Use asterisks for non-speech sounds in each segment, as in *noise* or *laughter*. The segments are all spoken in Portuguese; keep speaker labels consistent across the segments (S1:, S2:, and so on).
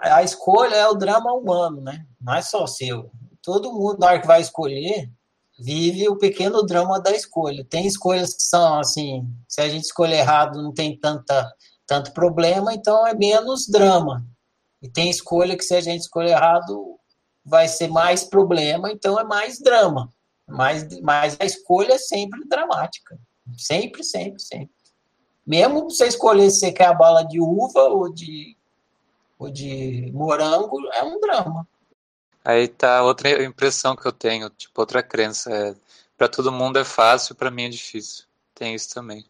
S1: a escolha é o drama humano, né? Não é só seu. Todo mundo, na hora que vai escolher, vive o pequeno drama da escolha. Tem escolhas que são assim, se a gente escolher errado, não tem tanta, tanto problema, então é menos drama. E tem escolha que se a gente escolher errado, vai ser mais problema, então é mais drama. Mas, mas a escolha é sempre dramática. Sempre, sempre, sempre. Mesmo você escolher se você quer a bala de uva ou de, ou de morango, é um drama.
S2: Aí tá outra impressão que eu tenho, tipo, outra crença. É, para todo mundo é fácil, para mim é difícil. Tem isso também.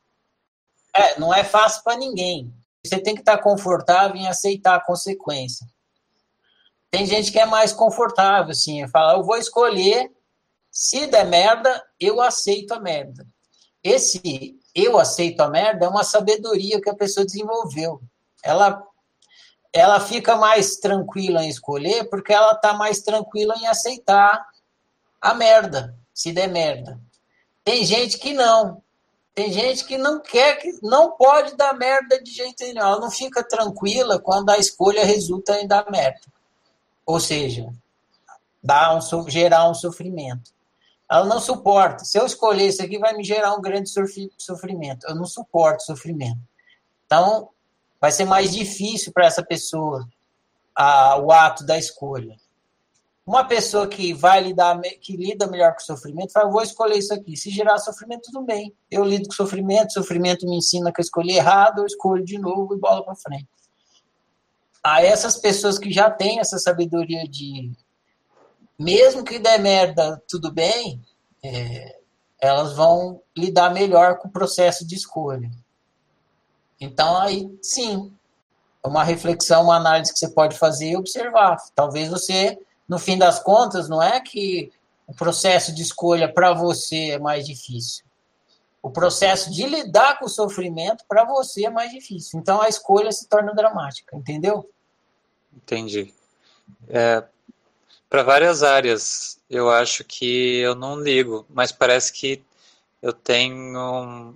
S1: É, não é fácil para ninguém. Você tem que estar tá confortável em aceitar a consequência. Tem gente que é mais confortável, assim, fala, eu vou escolher, se der merda, eu aceito a merda. Esse eu aceito a merda é uma sabedoria que a pessoa desenvolveu. Ela ela fica mais tranquila em escolher porque ela está mais tranquila em aceitar a merda, se der merda. Tem gente que não. Tem gente que não quer, que não pode dar merda de jeito nenhum. Ela não fica tranquila quando a escolha resulta em dar merda. Ou seja, dar um, gerar um sofrimento. Ela não suporta. Se eu escolher isso aqui, vai me gerar um grande sofrimento. Eu não suporto sofrimento. Então, vai ser mais difícil para essa pessoa a, o ato da escolha. Uma pessoa que vai lidar, que lida melhor com o sofrimento, fala, vou escolher isso aqui. Se gerar sofrimento, tudo bem. Eu lido com sofrimento, sofrimento me ensina que eu escolhi errado, eu escolho de novo e bola para frente. A essas pessoas que já têm essa sabedoria de, mesmo que der merda, tudo bem, é, elas vão lidar melhor com o processo de escolha. Então, aí sim, é uma reflexão, uma análise que você pode fazer e observar. Talvez você, no fim das contas, não é que o processo de escolha para você é mais difícil. O processo de lidar com o sofrimento para você é mais difícil. Então a escolha se torna dramática, entendeu?
S2: Entendi. É, para várias áreas, eu acho que eu não ligo, mas parece que eu tenho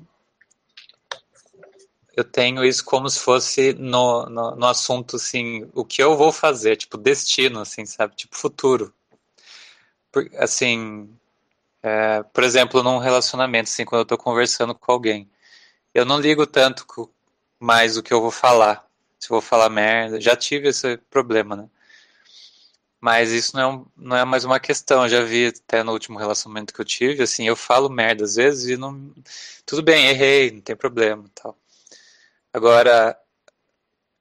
S2: eu tenho isso como se fosse no, no, no, assunto, assim, o que eu vou fazer, tipo, destino, assim, sabe? Tipo, futuro. Por, assim, é, por exemplo, num relacionamento, assim, quando eu tô conversando com alguém, eu não ligo tanto com, mais o que eu vou falar. Se eu vou falar merda, já tive esse problema, né? Mas isso não é, um, não é mais uma questão. Eu já vi até no último relacionamento que eu tive, assim, eu falo merda às vezes e não. Tudo bem, errei, não tem problema tal. Agora,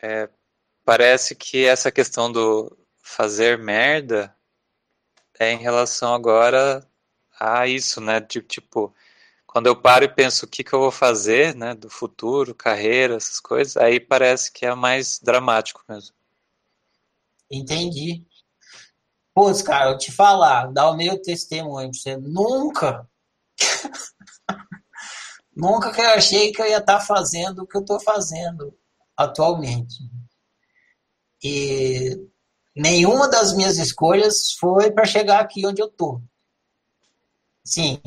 S2: é, parece que essa questão do fazer merda é em relação agora a isso, né? De, tipo, quando eu paro e penso o que, que eu vou fazer, né? Do futuro, carreira, essas coisas, aí parece que é mais dramático mesmo.
S1: Entendi. Pô, cara, eu te falar, dar o meu testemunho pra você. Nunca *laughs* Nunca que eu achei que eu ia estar fazendo o que eu estou fazendo atualmente. E nenhuma das minhas escolhas foi para chegar aqui onde eu estou. Sim,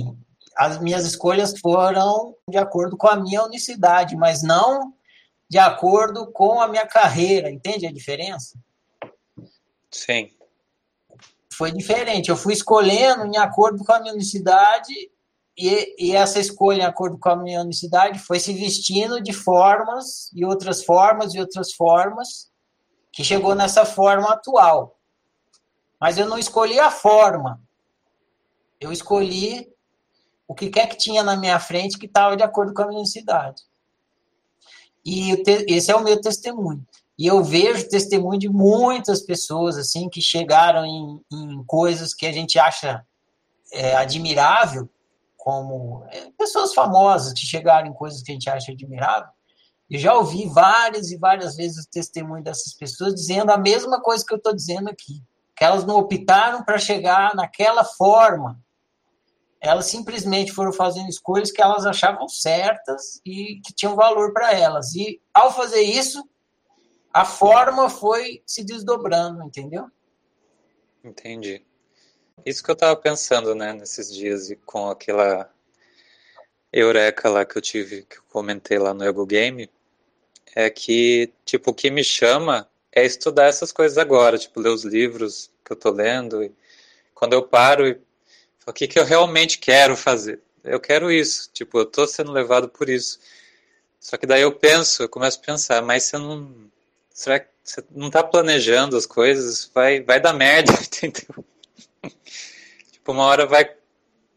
S1: as minhas escolhas foram de acordo com a minha unicidade, mas não de acordo com a minha carreira. Entende a diferença?
S2: Sim.
S1: Foi diferente. Eu fui escolhendo em acordo com a minha unicidade e, e, essa escolha, em acordo com a minha unicidade, foi se vestindo de formas e outras formas e outras formas, que chegou nessa forma atual. Mas eu não escolhi a forma. Eu escolhi o que quer que tinha na minha frente que estava de acordo com a minha unicidade. E esse é o meu testemunho. E eu vejo testemunho de muitas pessoas assim que chegaram em, em coisas que a gente acha é, admirável como é, pessoas famosas que chegaram em coisas que a gente acha admirável. Eu já ouvi várias e várias vezes o testemunho dessas pessoas dizendo a mesma coisa que eu estou dizendo aqui, que elas não optaram para chegar naquela forma. Elas simplesmente foram fazendo escolhas que elas achavam certas e que tinham valor para elas. E ao fazer isso, a forma foi se desdobrando, entendeu?
S2: Entendi. Isso que eu tava pensando, né, nesses dias e com aquela eureka lá que eu tive, que eu comentei lá no Ego Game, é que, tipo, o que me chama é estudar essas coisas agora, tipo, ler os livros que eu tô lendo. E quando eu paro e falo, o que, que eu realmente quero fazer? Eu quero isso, tipo, eu tô sendo levado por isso. Só que daí eu penso, eu começo a pensar, mas você não. Será que você não tá planejando as coisas? Vai, vai dar merda, *laughs* entendeu? Tipo, uma hora vai.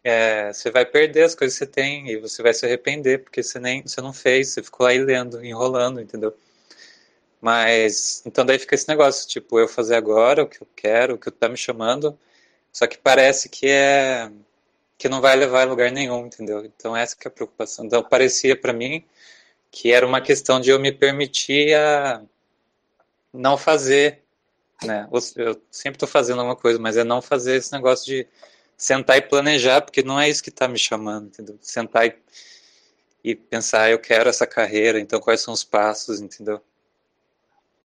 S2: É, você vai perder as coisas que você tem e você vai se arrepender, porque você nem você não fez, você ficou aí lendo, enrolando, entendeu? Mas, então daí fica esse negócio, tipo, eu fazer agora o que eu quero, o que tá me chamando, só que parece que é que não vai levar a lugar nenhum, entendeu? Então essa que é a preocupação. Então parecia para mim que era uma questão de eu me permitir a não fazer, né? Eu sempre estou fazendo alguma coisa, mas é não fazer esse negócio de sentar e planejar, porque não é isso que está me chamando, entendeu? Sentar e, e pensar, ah, eu quero essa carreira, então quais são os passos, entendeu?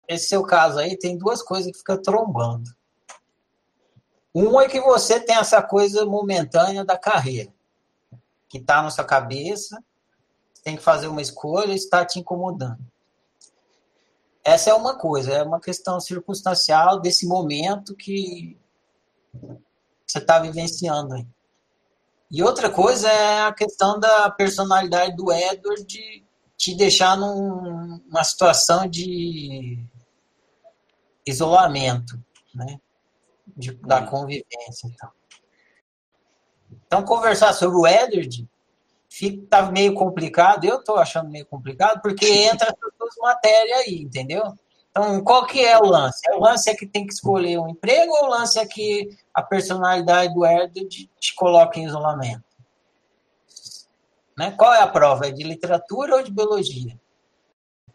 S1: esse seu caso aí tem duas coisas que fica trombando. Um é que você tem essa coisa momentânea da carreira, que está na sua cabeça, tem que fazer uma escolha e está te incomodando. Essa é uma coisa, é uma questão circunstancial desse momento que você está vivenciando aí. E outra coisa é a questão da personalidade do Edward de te deixar num, numa situação de isolamento, né? De, da uhum. convivência e tal. Então, conversar sobre o Edward fica tá meio complicado, eu estou achando meio complicado, porque *laughs* entra essas duas matérias aí, entendeu? Então, qual que é o lance? É o lance é que tem que escolher um emprego ou o lance é que a personalidade do Edward te coloca em isolamento? Né? Qual é a prova? É de literatura ou de biologia?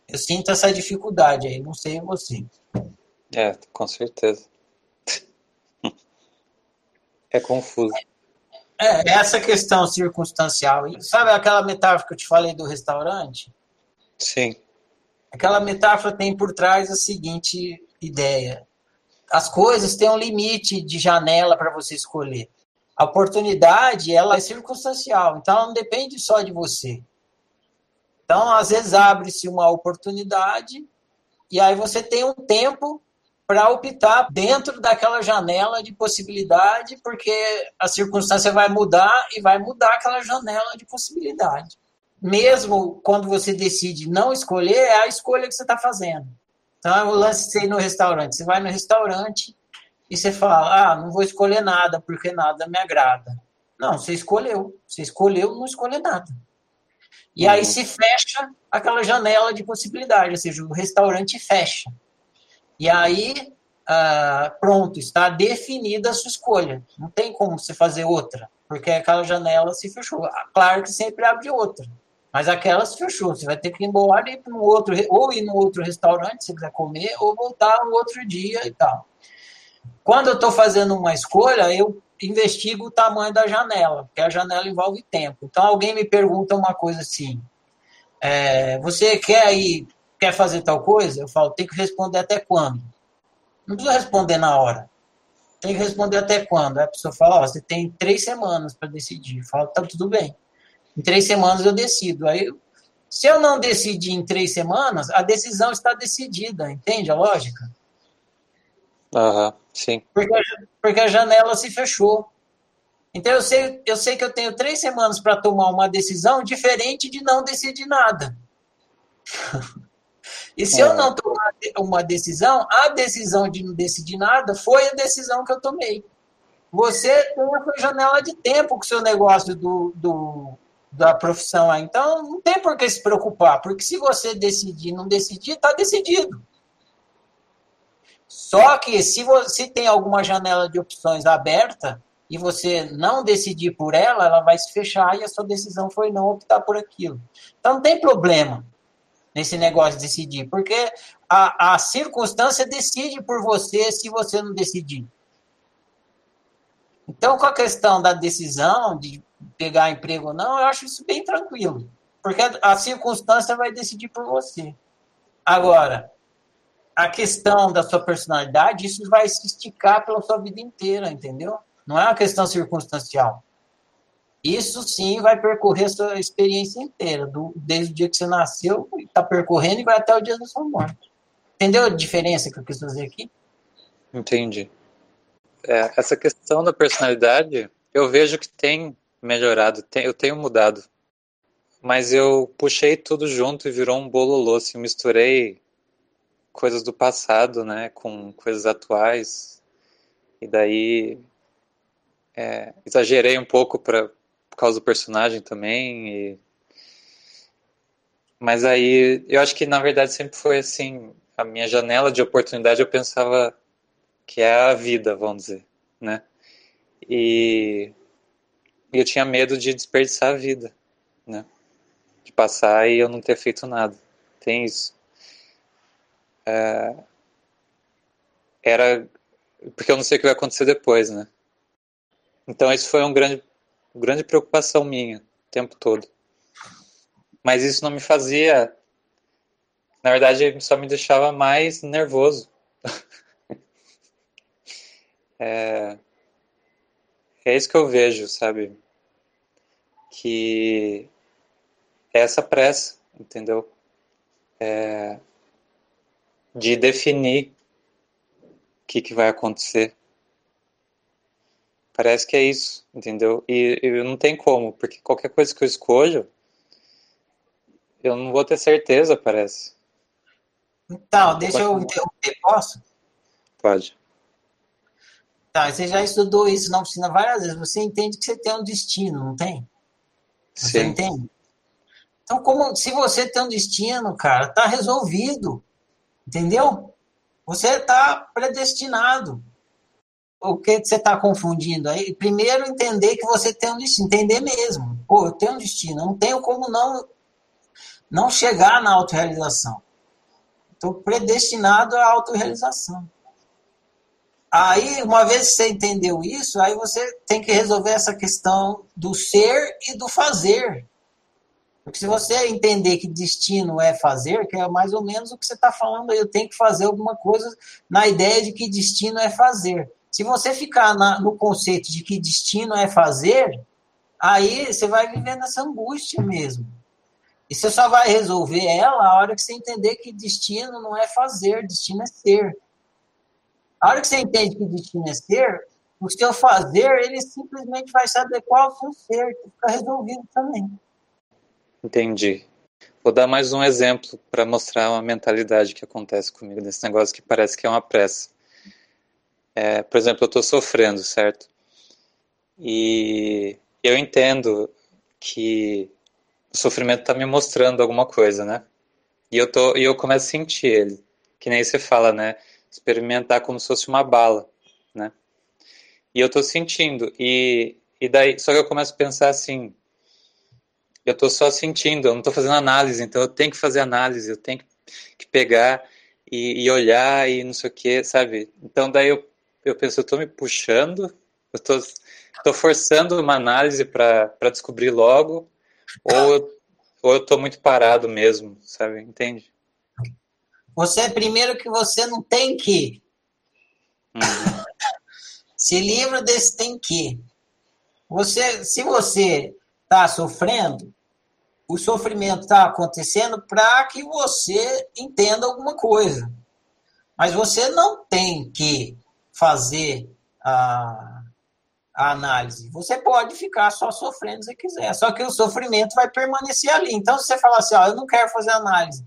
S1: Eu sinto essa dificuldade aí, não sei você.
S2: É, com certeza. É confuso.
S1: É, essa questão circunstancial. Sabe aquela metáfora que eu te falei do restaurante?
S2: Sim.
S1: Aquela metáfora tem por trás a seguinte ideia: as coisas têm um limite de janela para você escolher. A oportunidade ela é circunstancial, então não depende só de você. Então, às vezes abre-se uma oportunidade e aí você tem um tempo para optar dentro daquela janela de possibilidade, porque a circunstância vai mudar e vai mudar aquela janela de possibilidade. Mesmo quando você decide não escolher, é a escolha que você está fazendo. Então, é o lance de você ir no restaurante. Você vai no restaurante e você fala, ah, não vou escolher nada, porque nada me agrada. Não, você escolheu. Você escolheu não escolher nada. E aí uhum. se fecha aquela janela de possibilidade, ou seja, o restaurante fecha. E aí, ah, pronto, está definida a sua escolha. Não tem como você fazer outra, porque aquela janela se fechou. Ah, claro que sempre abre outra, mas aquela se fechou. Você vai ter que ir embora e ir para um outro, ou ir no outro restaurante se quiser comer, ou voltar um outro dia e tal. Quando eu estou fazendo uma escolha, eu investigo o tamanho da janela, porque a janela envolve tempo. Então, alguém me pergunta uma coisa assim: é, você quer ir quer fazer tal coisa? Eu falo, tem que responder até quando? Não precisa responder na hora. Tem que responder até quando? Aí a pessoa fala, você tem três semanas para decidir. Eu falo, tá tudo bem. Em três semanas eu decido. Aí, se eu não decidir em três semanas, a decisão está decidida, entende a lógica?
S2: Aham, uhum, sim.
S1: Porque, porque a janela se fechou. Então eu sei, eu sei que eu tenho três semanas para tomar uma decisão diferente de não decidir nada. *laughs* E se é. eu não tomar uma decisão, a decisão de não decidir nada foi a decisão que eu tomei. Você tem uma janela de tempo com o seu negócio do, do, da profissão aí. Então, não tem por que se preocupar, porque se você decidir não decidir, está decidido. Só que se, você, tem alguma janela de opções aberta e você não decidir por ela, ela vai se fechar e a sua decisão foi não optar por aquilo. Então, não tem problema nesse negócio de decidir, porque a, a circunstância decide por você se você não decidir. Então, com a questão da decisão de pegar emprego ou não, eu acho isso bem tranquilo, porque a circunstância vai decidir por você. Agora, a questão da sua personalidade, isso vai se esticar pela sua vida inteira, entendeu? Não é uma questão circunstancial. Isso sim vai percorrer a sua experiência inteira, do, desde o dia que você nasceu, está percorrendo e vai até o dia da sua morte. Entendeu a diferença que eu quis fazer aqui?
S2: Entendi. É, essa questão da personalidade, eu vejo que tem melhorado, eu tenho mudado. Mas eu puxei tudo junto e virou um bololô, assim, misturei coisas do passado, né, com coisas atuais. E daí é, exagerei um pouco pra, por causa do personagem também. E... Mas aí eu acho que na verdade sempre foi assim, a minha janela de oportunidade eu pensava que é a vida, vamos dizer, né? E eu tinha medo de desperdiçar a vida, né? De passar e eu não ter feito nada. Tem isso. É... Era porque eu não sei o que vai acontecer depois, né? Então isso foi um grande, grande preocupação minha o tempo todo. Mas isso não me fazia, na verdade, só me deixava mais nervoso. *laughs* é, é isso que eu vejo, sabe? Que é essa pressa, entendeu? É, de definir o que, que vai acontecer. Parece que é isso, entendeu? E, e não tem como, porque qualquer coisa que eu escolho, eu não vou ter certeza, parece.
S1: Então, deixa eu interromper, posso?
S2: Pode.
S1: Tá, você já estudou isso na oficina várias vezes. Você entende que você tem um destino, não tem? Você
S2: Sim.
S1: entende? Então, como se você tem um destino, cara, tá resolvido. Entendeu? Você está predestinado o que, você está confundindo aí? Primeiro, entender que você tem um destino, entender mesmo. Pô, eu tenho um destino, eu não tenho como não, não chegar na autorrealização. Estou predestinado à autorrealização. Aí, uma vez que você entendeu isso, aí você tem que resolver essa questão do ser e do fazer. Porque se você entender que destino é fazer, que é mais ou menos o que você está falando aí, eu tenho que fazer alguma coisa na ideia de que destino é fazer. Se você ficar na, no conceito de que destino é fazer, aí você vai viver nessa angústia mesmo. E você só vai resolver ela a hora que você entender que destino não é fazer, destino é ser. A hora que você entende que destino é ser, o seu fazer, ele simplesmente vai se adequar ao seu ser, que fica resolvido também.
S2: Entendi. Vou dar mais um exemplo para mostrar uma mentalidade que acontece comigo nesse negócio que parece que é uma pressa. É, por exemplo, eu estou sofrendo, certo? E eu entendo que o sofrimento está me mostrando alguma coisa, né? E eu, tô, e eu começo a sentir ele. Que nem você fala, né? Experimentar como se fosse uma bala, né? E eu estou sentindo. E, e daí, só que eu começo a pensar assim, eu estou só sentindo, eu não estou fazendo análise, então eu tenho que fazer análise, eu tenho que pegar e, e olhar e não sei o que, sabe? Então daí eu eu penso, eu estou me puxando, eu estou tô, tô forçando uma análise para descobrir logo, ou, ou eu estou muito parado mesmo, sabe? Entende?
S1: Você, é primeiro que você não tem que.
S2: Uhum.
S1: Se livra desse tem que. Você, se você está sofrendo, o sofrimento está acontecendo para que você entenda alguma coisa. Mas você não tem que fazer a, a análise. Você pode ficar só sofrendo se quiser, só que o sofrimento vai permanecer ali. Então, se você falar assim, ó, eu não quero fazer análise,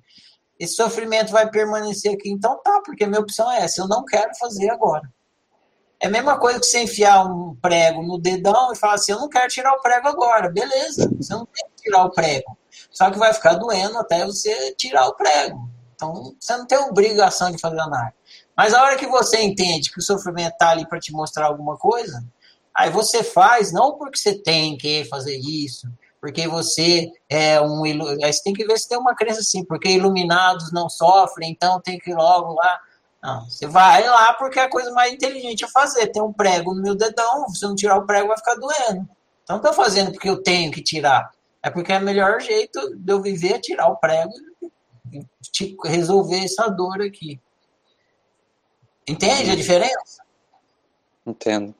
S1: esse sofrimento vai permanecer aqui, então tá, porque a minha opção é essa, eu não quero fazer agora. É a mesma coisa que você enfiar um prego no dedão e falar assim, eu não quero tirar o prego agora. Beleza, você não tem que tirar o prego. Só que vai ficar doendo até você tirar o prego. Então, você não tem obrigação de fazer análise. Mas a hora que você entende que o sofrimento está ali para te mostrar alguma coisa, aí você faz, não porque você tem que fazer isso, porque você é um. Aí você tem que ver se tem uma crença assim, porque iluminados não sofrem, então tem que ir logo lá. Não, você vai lá porque é a coisa mais inteligente a fazer. Tem um prego no meu dedão, se não tirar o prego vai ficar doendo. Então não estou fazendo porque eu tenho que tirar. É porque é o melhor jeito de eu viver é tirar o prego e resolver essa dor aqui. Entende a diferença?
S2: Entendo.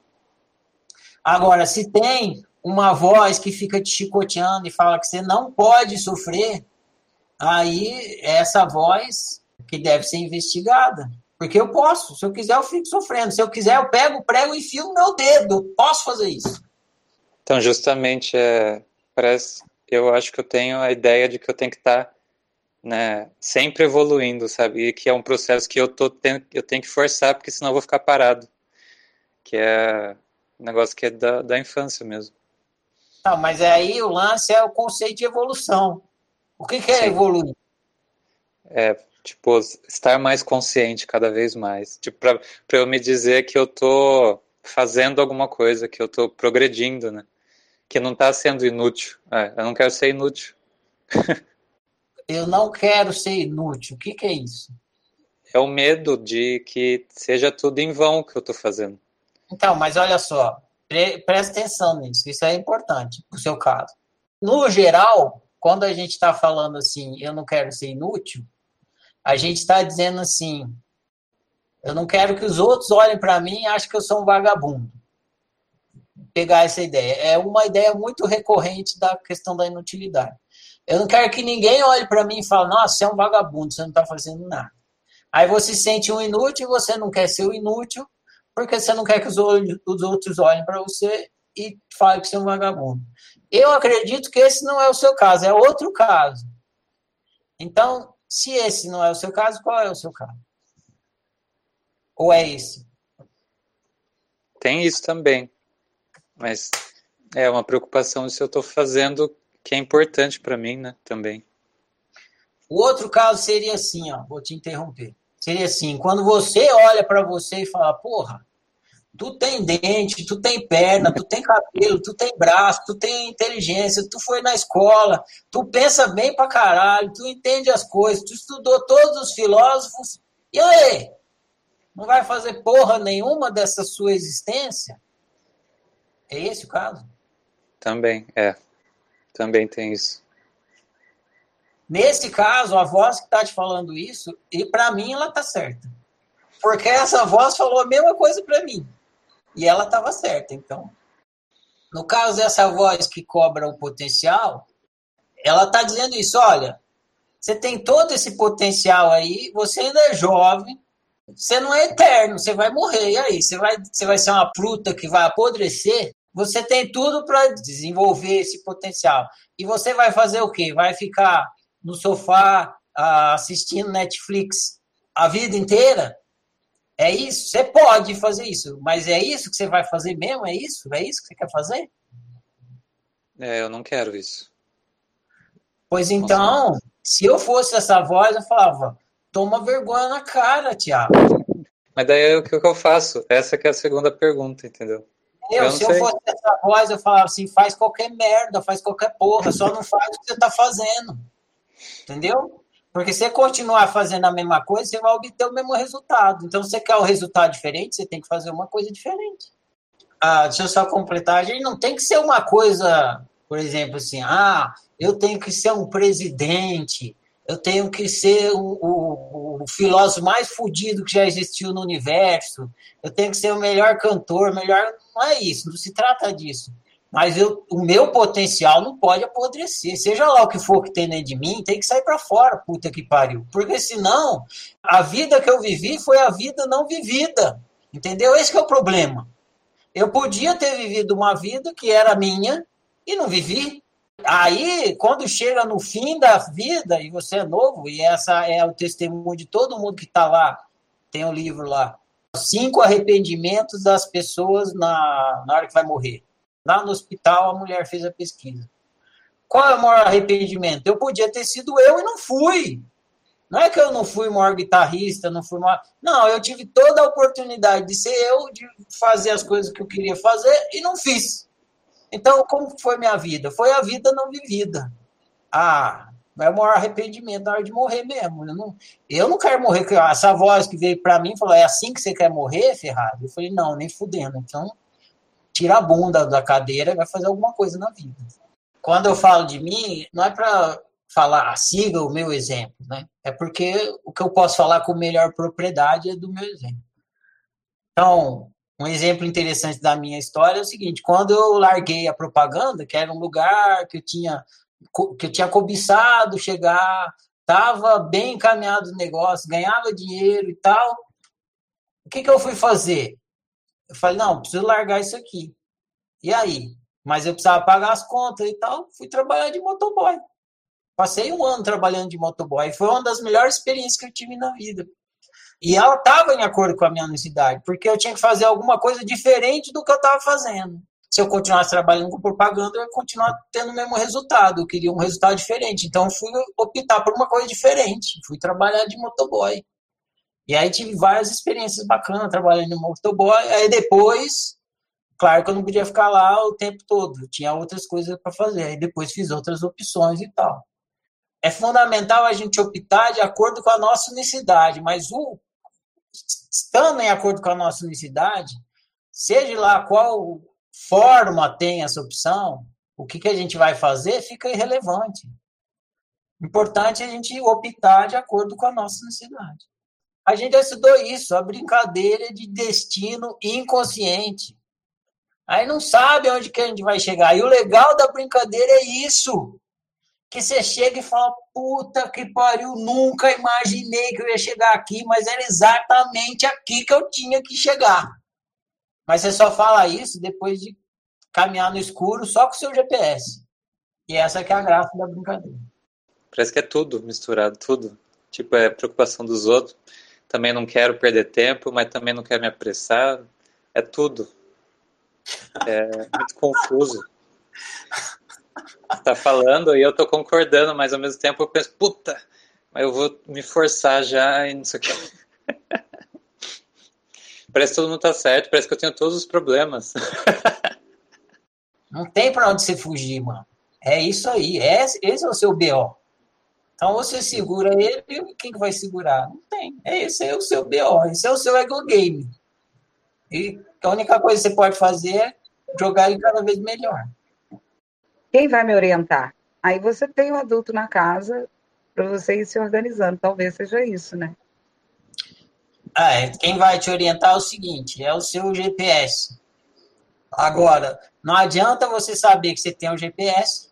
S1: Agora, se tem uma voz que fica te chicoteando e fala que você não pode sofrer, aí essa voz que deve ser investigada. Porque eu posso, se eu quiser, eu fico sofrendo. Se eu quiser, eu pego prego e enfio no meu dedo. Eu posso fazer isso.
S2: Então, justamente, é, parece, eu acho que eu tenho a ideia de que eu tenho que estar tá, né, sempre evoluindo, sabe? E que é um processo que eu, tô tendo, eu tenho que forçar, porque senão eu vou ficar parado. Que é um negócio que é da, da infância mesmo.
S1: Não, mas aí o lance é o conceito de evolução. O que, que é Sim. evoluir?
S2: É, tipo, estar mais consciente cada vez mais. Tipo, para eu me dizer que eu tô fazendo alguma coisa, que eu tô progredindo, né? Que não tá sendo inútil. É, eu não quero ser inútil. *laughs*
S1: eu não quero ser inútil. O que, que é isso?
S2: É o medo de que seja tudo em vão que eu tô fazendo.
S1: Então, mas olha só, pre presta atenção nisso, isso é importante no seu caso. No geral, quando a gente está falando assim, eu não quero ser inútil, a gente está dizendo assim: eu não quero que os outros olhem para mim e achem que eu sou um vagabundo. Pegar essa ideia. É uma ideia muito recorrente da questão da inutilidade. Eu não quero que ninguém olhe para mim e fale: nossa, você é um vagabundo, você não está fazendo nada. Aí você se sente um inútil você não quer ser o inútil porque você não quer que os, os outros olhem para você e falem que você é um vagabundo. Eu acredito que esse não é o seu caso, é outro caso. Então, se esse não é o seu caso, qual é o seu caso? Ou é esse?
S2: Tem isso também. Mas é uma preocupação se eu estou fazendo que é importante para mim, né? Também.
S1: O outro caso seria assim, ó, vou te interromper. Seria assim, quando você olha para você e fala, porra, Tu tem dente, tu tem perna, tu tem cabelo, tu tem braço, tu tem inteligência, tu foi na escola, tu pensa bem pra caralho, tu entende as coisas, tu estudou todos os filósofos. E aí? Não vai fazer porra nenhuma dessa sua existência? É esse o caso?
S2: Também, é. Também tem isso.
S1: Nesse caso, a voz que está te falando isso, e para mim ela tá certa. Porque essa voz falou a mesma coisa para mim. E ela estava certa. Então, no caso dessa voz que cobra o potencial, ela está dizendo isso: olha, você tem todo esse potencial aí, você ainda é jovem, você não é eterno, você vai morrer. E aí? Você vai, você vai ser uma fruta que vai apodrecer? Você tem tudo para desenvolver esse potencial. E você vai fazer o quê? Vai ficar no sofá ah, assistindo Netflix a vida inteira? É isso? Você pode fazer isso, mas é isso que você vai fazer mesmo? É isso? É isso que você quer fazer?
S2: É, eu não quero isso.
S1: Pois então, se eu fosse essa voz, eu falava, toma vergonha na cara, Tiago.
S2: Mas daí o que eu faço? Essa que é a segunda pergunta, entendeu?
S1: Eu, eu se sei. eu fosse essa voz, eu falava assim, faz qualquer merda, faz qualquer porra, só não faz o que você tá fazendo. Entendeu? Porque se você continuar fazendo a mesma coisa, você vai obter o mesmo resultado. Então, se você quer um resultado diferente, você tem que fazer uma coisa diferente. Ah, deixa eu só completar. A gente não tem que ser uma coisa, por exemplo, assim, ah, eu tenho que ser um presidente, eu tenho que ser o, o, o filósofo mais fodido que já existiu no universo, eu tenho que ser o melhor cantor, melhor. Não é isso, não se trata disso. Mas eu, o meu potencial não pode apodrecer. Seja lá o que for que tem dentro de mim, tem que sair para fora, puta que pariu. Porque senão, a vida que eu vivi foi a vida não vivida. Entendeu? Esse é o problema. Eu podia ter vivido uma vida que era minha e não vivi. Aí, quando chega no fim da vida e você é novo, e essa é o testemunho de todo mundo que está lá, tem o um livro lá, cinco arrependimentos das pessoas na, na hora que vai morrer. Lá no hospital, a mulher fez a pesquisa. Qual é o maior arrependimento? Eu podia ter sido eu e não fui. Não é que eu não fui o maior guitarrista, não fui maior... Não, eu tive toda a oportunidade de ser eu, de fazer as coisas que eu queria fazer e não fiz. Então, como foi minha vida? Foi a vida não vivida. Ah, é o maior arrependimento na hora de morrer mesmo. Eu não, eu não quero morrer. Essa voz que veio para mim falou: é assim que você quer morrer, Ferrari? Eu falei: não, nem fudendo. Então, tira a bunda da cadeira e vai fazer alguma coisa na vida. Quando eu falo de mim, não é para falar, ah, siga o meu exemplo, né? É porque o que eu posso falar com melhor propriedade é do meu exemplo. Então, um exemplo interessante da minha história é o seguinte: quando eu larguei a propaganda, que era um lugar que eu tinha que eu tinha cobiçado chegar, estava bem encaminhado o negócio, ganhava dinheiro e tal. O que, que eu fui fazer? Eu falei, não, preciso largar isso aqui. E aí? Mas eu precisava pagar as contas e tal. Fui trabalhar de motoboy. Passei um ano trabalhando de motoboy. Foi uma das melhores experiências que eu tive na vida. E ela estava em acordo com a minha necessidade, porque eu tinha que fazer alguma coisa diferente do que eu estava fazendo. Se eu continuasse trabalhando com propaganda, eu ia continuar tendo o mesmo resultado. Eu queria um resultado diferente. Então, fui optar por uma coisa diferente. Fui trabalhar de motoboy. E aí tive várias experiências bacanas trabalhando de motoboy. Aí depois, claro que eu não podia ficar lá o tempo todo. Tinha outras coisas para fazer. Aí depois fiz outras opções e tal. É fundamental a gente optar de acordo com a nossa unicidade, mas o estando em acordo com a nossa unicidade, seja lá qual forma tem essa opção, o que, que a gente vai fazer fica irrelevante. Importante é a gente optar de acordo com a nossa necessidade. A gente já estudou isso, a brincadeira de destino inconsciente. Aí não sabe onde que a gente vai chegar. E o legal da brincadeira é isso. Que você chega e fala, puta que pariu, nunca imaginei que eu ia chegar aqui, mas era exatamente aqui que eu tinha que chegar. Mas você só fala isso depois de caminhar no escuro só com o seu GPS. E essa que é a graça da brincadeira.
S2: Parece que é tudo misturado, tudo. Tipo, é preocupação dos outros. Também não quero perder tempo, mas também não quero me apressar. É tudo. É muito confuso. Você tá falando e eu tô concordando, mas ao mesmo tempo eu penso, puta, mas eu vou me forçar já e não sei o que. *laughs* Parece que todo mundo tá certo, parece que eu tenho todos os problemas.
S1: Não tem para onde você fugir, mano. É isso aí. É, esse é o seu BO. Então você segura ele e quem que vai segurar? Não tem. É esse é o seu BO. Esse é o seu ego game. E a única coisa que você pode fazer é jogar ele cada vez melhor.
S3: Quem vai me orientar? Aí você tem o um adulto na casa para você ir se organizando. Talvez seja isso, né?
S1: Ah, é, quem vai te orientar é o seguinte, é o seu GPS. Agora, não adianta você saber que você tem um GPS,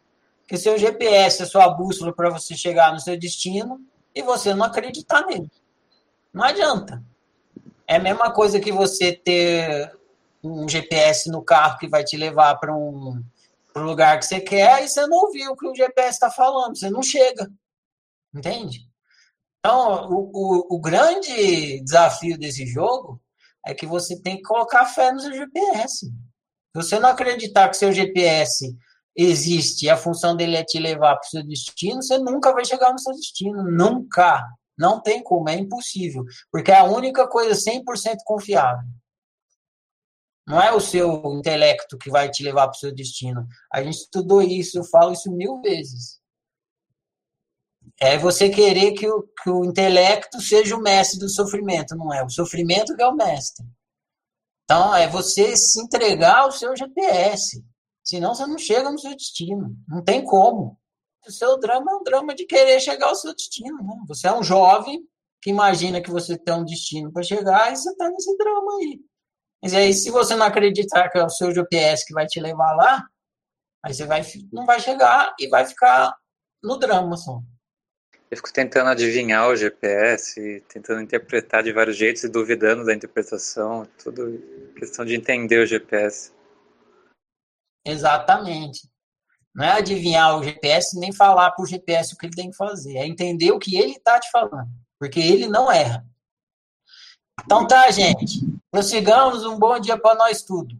S1: que seu GPS é sua bússola para você chegar no seu destino e você não acreditar nele. Não adianta. É a mesma coisa que você ter um GPS no carro que vai te levar para um, lugar que você quer e você não ouviu o que o GPS está falando, você não chega. Entende? Então, o, o, o, grande desafio desse jogo é que você tem que colocar fé no seu GPS. Se você não acreditar que seu GPS existe e a função dele é te levar para o seu destino, você nunca vai chegar no seu destino. Nunca. Não tem como, é impossível. Porque é a única coisa 100% confiável. Não é o seu intelecto que vai te levar para o seu destino. A gente estudou isso, eu falo isso mil vezes é você querer que o, que o intelecto seja o mestre do sofrimento, não é? O sofrimento que é o mestre. Então, é você se entregar ao seu GPS. Senão você não chega no seu destino. Não tem como. O seu drama é um drama de querer chegar ao seu destino. Né? Você é um jovem que imagina que você tem um destino para chegar e você está nesse drama aí. Mas aí, se você não acreditar que é o seu GPS que vai te levar lá, aí você vai, não vai chegar e vai ficar no drama só.
S2: Eu fico tentando adivinhar o GPS, tentando interpretar de vários jeitos e duvidando da interpretação. Tudo questão de entender o GPS.
S1: Exatamente. Não é adivinhar o GPS nem falar para o GPS o que ele tem que fazer. É entender o que ele está te falando. Porque ele não erra. Então tá, gente. Prossigamos. Um bom dia para nós tudo.